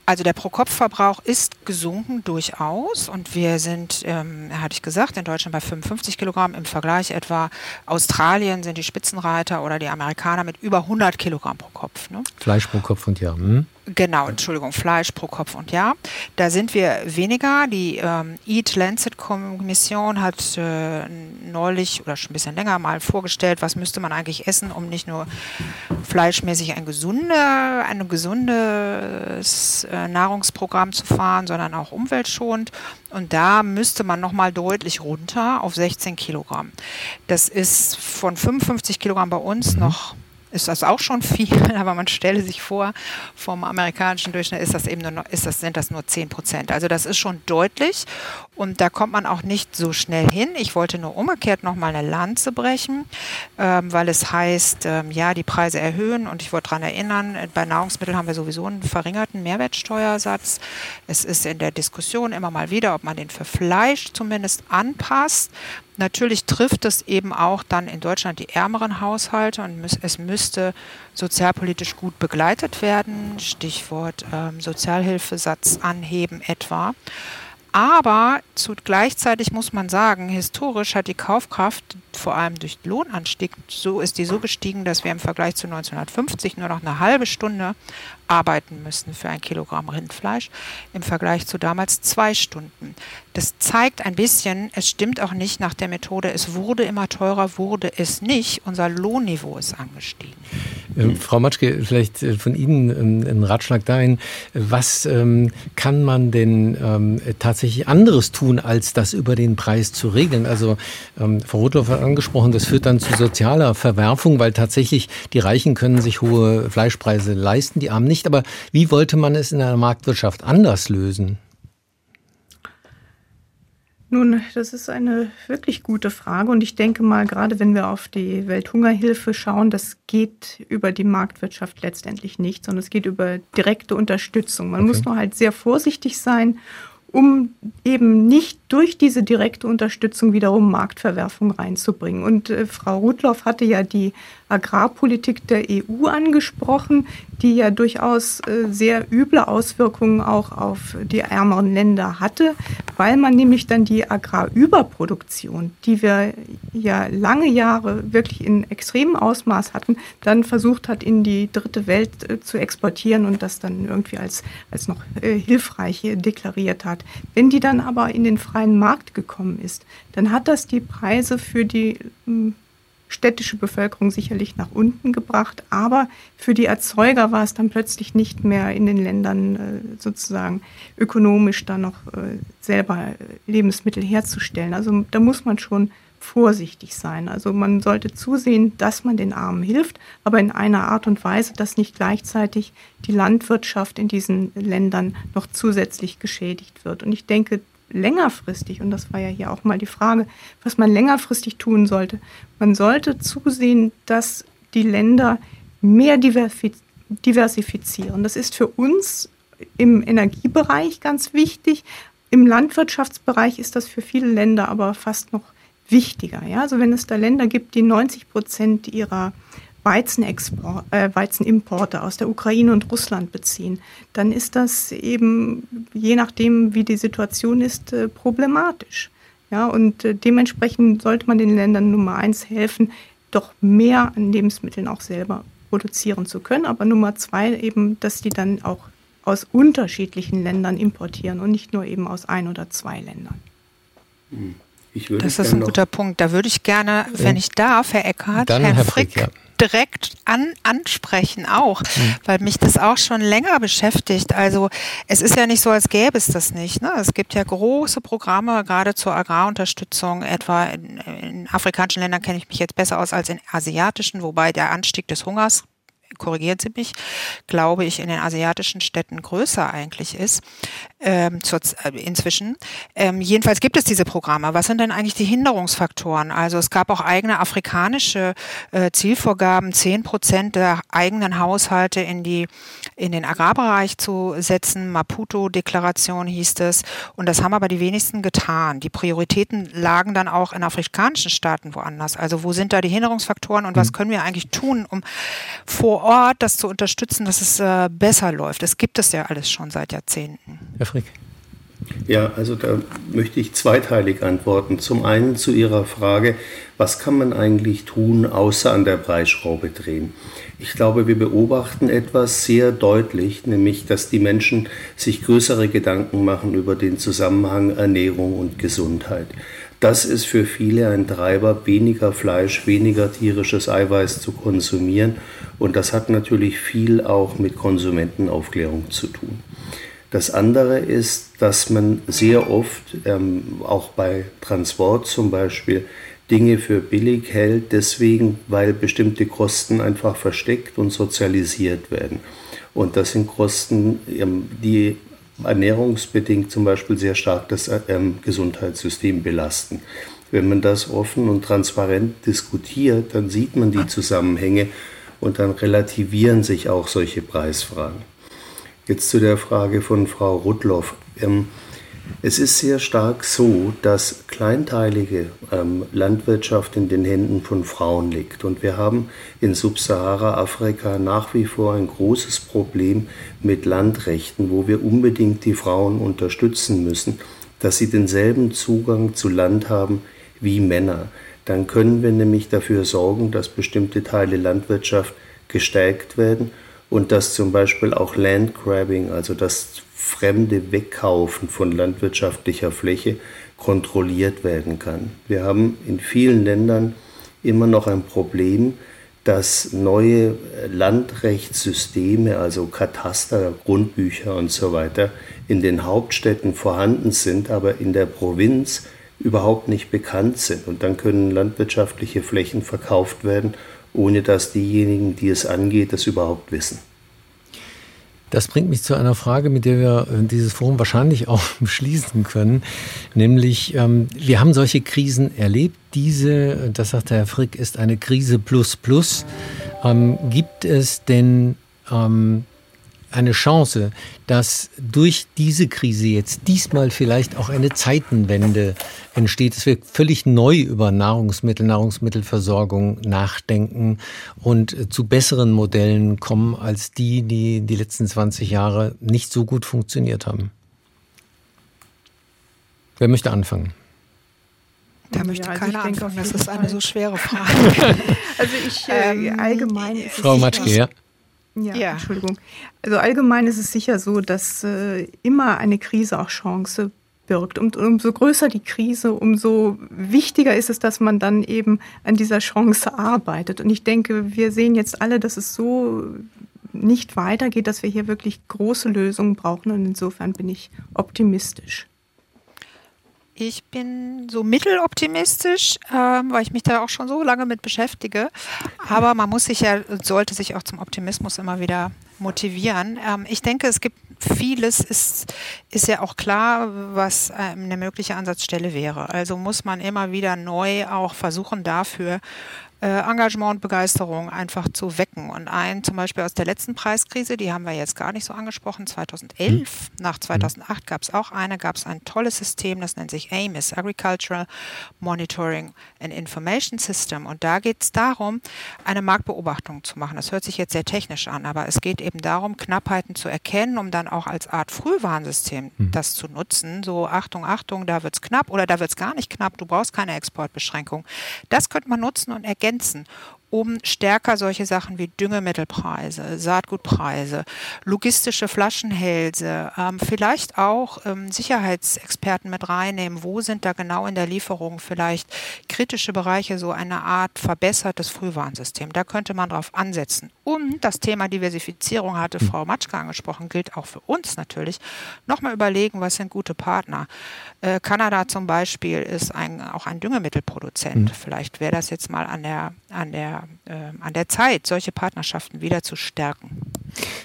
also der Pro-Kopf-Verbrauch ist gesunken durchaus und wir sind, ähm, hatte ich gesagt, in Deutschland bei 55 Kilogramm. Im Vergleich etwa Australien sind die Spitzenreiter oder die Amerikaner mit über 100 Kilogramm pro Kopf. Ne? Fleisch pro Kopf und Jahr. Hm? Genau, Entschuldigung, Fleisch pro Kopf und Jahr. Da sind wir weniger. Die ähm, Eat Lancet Kommission hat äh, neulich oder schon ein bisschen länger mal vorgestellt, was müsste man eigentlich essen, um nicht nur fleischmäßig ein, gesunde, ein gesundes äh, Nahrungsprogramm zu fahren, sondern auch umweltschonend. Und da müsste man nochmal deutlich runter auf 16 Kilogramm. Das ist von 55 Kilogramm bei uns mhm. noch ist das auch schon viel, aber man stelle sich vor, vom amerikanischen Durchschnitt ist das eben nur, ist das, sind das nur 10 Prozent. Also das ist schon deutlich und da kommt man auch nicht so schnell hin. Ich wollte nur umgekehrt nochmal eine Lanze brechen, ähm, weil es heißt, ähm, ja, die Preise erhöhen und ich wollte daran erinnern, bei Nahrungsmitteln haben wir sowieso einen verringerten Mehrwertsteuersatz. Es ist in der Diskussion immer mal wieder, ob man den für Fleisch zumindest anpasst. Natürlich trifft es eben auch dann in Deutschland die ärmeren Haushalte und es müsste sozialpolitisch gut begleitet werden. Stichwort ähm, Sozialhilfesatz anheben etwa. Aber zu, gleichzeitig muss man sagen, historisch hat die Kaufkraft vor allem durch Lohnanstieg, so ist die so gestiegen, dass wir im Vergleich zu 1950 nur noch eine halbe Stunde arbeiten müssen für ein Kilogramm Rindfleisch, im Vergleich zu damals zwei Stunden. Das zeigt ein bisschen, es stimmt auch nicht nach der Methode, es wurde immer teurer, wurde es nicht. Unser Lohnniveau ist angestiegen. Ähm, Frau Matschke, vielleicht äh, von Ihnen ähm, ein Ratschlag dahin, was ähm, kann man denn ähm, tatsächlich anderes tun, als das über den Preis zu regeln? Also ähm, Frau Rotloff hat angesprochen, das führt dann zu sozialer Verwerfung, weil tatsächlich die Reichen können sich hohe Fleischpreise leisten, die Armen nicht. Aber wie wollte man es in einer Marktwirtschaft anders lösen? Nun, das ist eine wirklich gute Frage und ich denke mal, gerade wenn wir auf die Welthungerhilfe schauen, das geht über die Marktwirtschaft letztendlich nicht, sondern es geht über direkte Unterstützung. Man okay. muss nur halt sehr vorsichtig sein um eben nicht durch diese direkte Unterstützung wiederum Marktverwerfung reinzubringen. Und äh, Frau Rudloff hatte ja die Agrarpolitik der EU angesprochen, die ja durchaus äh, sehr üble Auswirkungen auch auf die ärmeren Länder hatte, weil man nämlich dann die Agrarüberproduktion, die wir ja lange Jahre wirklich in extremem Ausmaß hatten, dann versucht hat, in die dritte Welt äh, zu exportieren und das dann irgendwie als, als noch äh, hilfreich deklariert hat. Wenn die dann aber in den freien Markt gekommen ist, dann hat das die Preise für die hm, städtische Bevölkerung sicherlich nach unten gebracht, aber für die Erzeuger war es dann plötzlich nicht mehr in den Ländern äh, sozusagen ökonomisch dann noch äh, selber Lebensmittel herzustellen. Also da muss man schon vorsichtig sein. Also man sollte zusehen, dass man den Armen hilft, aber in einer Art und Weise, dass nicht gleichzeitig die Landwirtschaft in diesen Ländern noch zusätzlich geschädigt wird. Und ich denke, längerfristig, und das war ja hier auch mal die Frage, was man längerfristig tun sollte, man sollte zusehen, dass die Länder mehr diversifizieren. Das ist für uns im Energiebereich ganz wichtig. Im Landwirtschaftsbereich ist das für viele Länder aber fast noch wichtiger. Ja? Also wenn es da Länder gibt, die 90 Prozent ihrer Weizenexport, äh, Weizenimporte aus der Ukraine und Russland beziehen, dann ist das eben, je nachdem, wie die Situation ist, äh, problematisch. Ja, und äh, dementsprechend sollte man den Ländern Nummer eins helfen, doch mehr an Lebensmitteln auch selber produzieren zu können. Aber Nummer zwei eben, dass die dann auch aus unterschiedlichen Ländern importieren und nicht nur eben aus ein oder zwei Ländern. Hm das ist ein guter Punkt. Da würde ich gerne, wenn ich darf, Herr Eckhardt, Herrn Herr Frick, Frick ja. Direkt an, ansprechen auch, mhm. weil mich das auch schon länger beschäftigt. Also es ist ja nicht so, als gäbe es das nicht. Ne? Es gibt ja große Programme, gerade zur Agrarunterstützung, etwa in, in afrikanischen Ländern kenne ich mich jetzt besser aus als in asiatischen, wobei der Anstieg des Hungers korrigieren Sie mich, glaube ich, in den asiatischen Städten größer eigentlich ist, ähm, zur, äh, inzwischen. Ähm, jedenfalls gibt es diese Programme. Was sind denn eigentlich die Hinderungsfaktoren? Also es gab auch eigene afrikanische äh, Zielvorgaben, zehn Prozent der eigenen Haushalte in die in den Agrarbereich zu setzen. Maputo-Deklaration hieß es. Und das haben aber die wenigsten getan. Die Prioritäten lagen dann auch in afrikanischen Staaten woanders. Also wo sind da die Hinderungsfaktoren und was mhm. können wir eigentlich tun, um vor Ort das zu unterstützen, dass es äh, besser läuft? Es gibt es ja alles schon seit Jahrzehnten. Herr Frick. Ja, also da möchte ich zweiteilig antworten. Zum einen zu Ihrer Frage, was kann man eigentlich tun, außer an der Preisschraube drehen? Ich glaube, wir beobachten etwas sehr deutlich, nämlich dass die Menschen sich größere Gedanken machen über den Zusammenhang Ernährung und Gesundheit. Das ist für viele ein Treiber, weniger Fleisch, weniger tierisches Eiweiß zu konsumieren. Und das hat natürlich viel auch mit Konsumentenaufklärung zu tun. Das andere ist, dass man sehr oft, ähm, auch bei Transport zum Beispiel, Dinge für billig hält, deswegen, weil bestimmte Kosten einfach versteckt und sozialisiert werden. Und das sind Kosten, ähm, die ernährungsbedingt zum Beispiel sehr stark das ähm, Gesundheitssystem belasten. Wenn man das offen und transparent diskutiert, dann sieht man die Zusammenhänge und dann relativieren sich auch solche Preisfragen. Jetzt zu der Frage von Frau Rudloff. Ähm, es ist sehr stark so, dass kleinteilige ähm, Landwirtschaft in den Händen von Frauen liegt. Und wir haben in Subsahara-Afrika nach wie vor ein großes Problem mit Landrechten, wo wir unbedingt die Frauen unterstützen müssen, dass sie denselben Zugang zu Land haben wie Männer. Dann können wir nämlich dafür sorgen, dass bestimmte Teile Landwirtschaft gestärkt werden und dass zum Beispiel auch Landgrabbing, also das fremde Wegkaufen von landwirtschaftlicher Fläche, kontrolliert werden kann. Wir haben in vielen Ländern immer noch ein Problem, dass neue Landrechtssysteme, also Kataster, Grundbücher und so weiter, in den Hauptstädten vorhanden sind, aber in der Provinz überhaupt nicht bekannt sind. Und dann können landwirtschaftliche Flächen verkauft werden, ohne dass diejenigen, die es angeht, das überhaupt wissen. Das bringt mich zu einer Frage, mit der wir äh, dieses Forum wahrscheinlich auch schließen können. Nämlich, ähm, wir haben solche Krisen erlebt. Diese, das sagt Herr Frick, ist eine Krise plus plus. Ähm, gibt es denn ähm, eine Chance, dass durch diese Krise jetzt diesmal vielleicht auch eine Zeitenwende entsteht, dass wir völlig neu über Nahrungsmittel, Nahrungsmittelversorgung nachdenken und zu besseren Modellen kommen als die, die die letzten 20 Jahre nicht so gut funktioniert haben. Wer möchte anfangen? Da möchte ja, also keiner anfangen. Das ist eine so schwere Frage. also ich äh, ähm, allgemein ist Frau Matschke, ja. Ja, ja, Entschuldigung. Also allgemein ist es sicher so, dass äh, immer eine Krise auch Chance birgt. Und umso größer die Krise, umso wichtiger ist es, dass man dann eben an dieser Chance arbeitet. Und ich denke, wir sehen jetzt alle, dass es so nicht weitergeht, dass wir hier wirklich große Lösungen brauchen. Und insofern bin ich optimistisch. Ich bin so mitteloptimistisch, ähm, weil ich mich da auch schon so lange mit beschäftige. Aber man muss sich ja, sollte sich auch zum Optimismus immer wieder motivieren. Ähm, ich denke, es gibt vieles, ist, ist ja auch klar, was ähm, eine mögliche Ansatzstelle wäre. Also muss man immer wieder neu auch versuchen, dafür Engagement und Begeisterung einfach zu wecken. Und ein zum Beispiel aus der letzten Preiskrise, die haben wir jetzt gar nicht so angesprochen, 2011. Mhm. Nach 2008 gab es auch eine, gab es ein tolles System, das nennt sich AMIS, Agricultural Monitoring and Information System. Und da geht es darum, eine Marktbeobachtung zu machen. Das hört sich jetzt sehr technisch an, aber es geht eben darum, Knappheiten zu erkennen, um dann auch als Art Frühwarnsystem mhm. das zu nutzen. So, Achtung, Achtung, da wird es knapp oder da wird es gar nicht knapp, du brauchst keine Exportbeschränkung. Das könnte man nutzen und ergänzen ergänzen, um stärker solche Sachen wie Düngemittelpreise, Saatgutpreise, logistische Flaschenhälse, ähm, vielleicht auch ähm, Sicherheitsexperten mit reinnehmen. Wo sind da genau in der Lieferung vielleicht kritische Bereiche, so eine Art verbessertes Frühwarnsystem? Da könnte man drauf ansetzen. Und das Thema Diversifizierung hatte hm. Frau Matschke angesprochen, gilt auch für uns natürlich. Nochmal überlegen, was sind gute Partner. Äh, Kanada zum Beispiel ist ein, auch ein Düngemittelproduzent. Mhm. Vielleicht wäre das jetzt mal an der, an der äh, an der Zeit, solche Partnerschaften wieder zu stärken.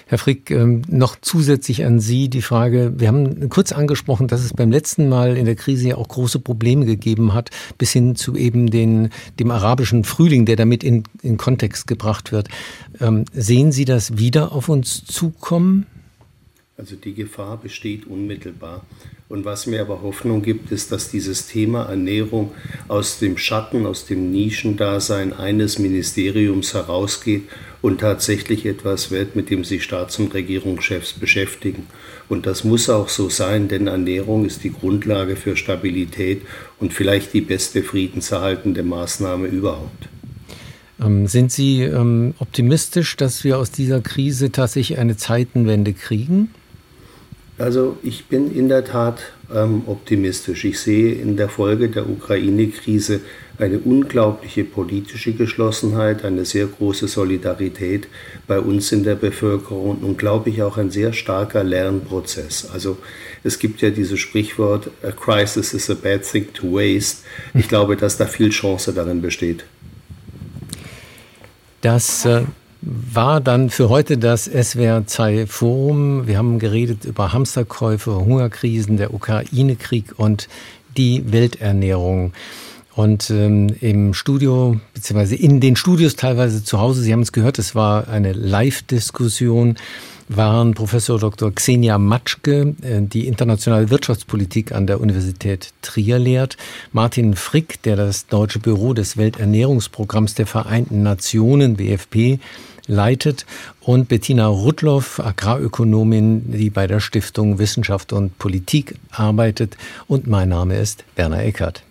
Herr Frick, ähm, noch zusätzlich an Sie die Frage, wir haben kurz angesprochen, dass es beim letzten Mal in der Krise ja auch große Probleme gegeben hat, bis hin zu eben den, dem arabischen Frühling, der damit in, in Kontext gebracht wird. Ähm, sehen Sie das wieder auf uns zukommen? Also die Gefahr besteht unmittelbar. Und was mir aber Hoffnung gibt, ist, dass dieses Thema Ernährung aus dem Schatten, aus dem Nischendasein eines Ministeriums herausgeht und tatsächlich etwas wird, mit dem sich Staats- und Regierungschefs beschäftigen. Und das muss auch so sein, denn Ernährung ist die Grundlage für Stabilität und vielleicht die beste friedenserhaltende Maßnahme überhaupt. Ähm, sind Sie ähm, optimistisch, dass wir aus dieser Krise tatsächlich eine Zeitenwende kriegen? Also ich bin in der Tat ähm, optimistisch. Ich sehe in der Folge der Ukraine-Krise eine unglaubliche politische Geschlossenheit, eine sehr große Solidarität bei uns in der Bevölkerung und glaube ich auch ein sehr starker Lernprozess. Also es gibt ja dieses Sprichwort, a crisis is a bad thing to waste. Ich glaube, dass da viel Chance darin besteht. Das äh, war dann für heute das SWR 2 Forum. Wir haben geredet über Hamsterkäufe, Hungerkrisen, der Ukraine-Krieg und die Welternährung. Und ähm, im Studio, beziehungsweise in den Studios teilweise zu Hause, Sie haben es gehört, es war eine Live-Diskussion waren Professor Dr. Xenia Matschke, äh, die internationale Wirtschaftspolitik an der Universität Trier lehrt, Martin Frick, der das deutsche Büro des Welternährungsprogramms der Vereinten Nationen, WFP, leitet und Bettina Rudloff, Agrarökonomin, die bei der Stiftung Wissenschaft und Politik arbeitet. Und mein Name ist Werner Eckert.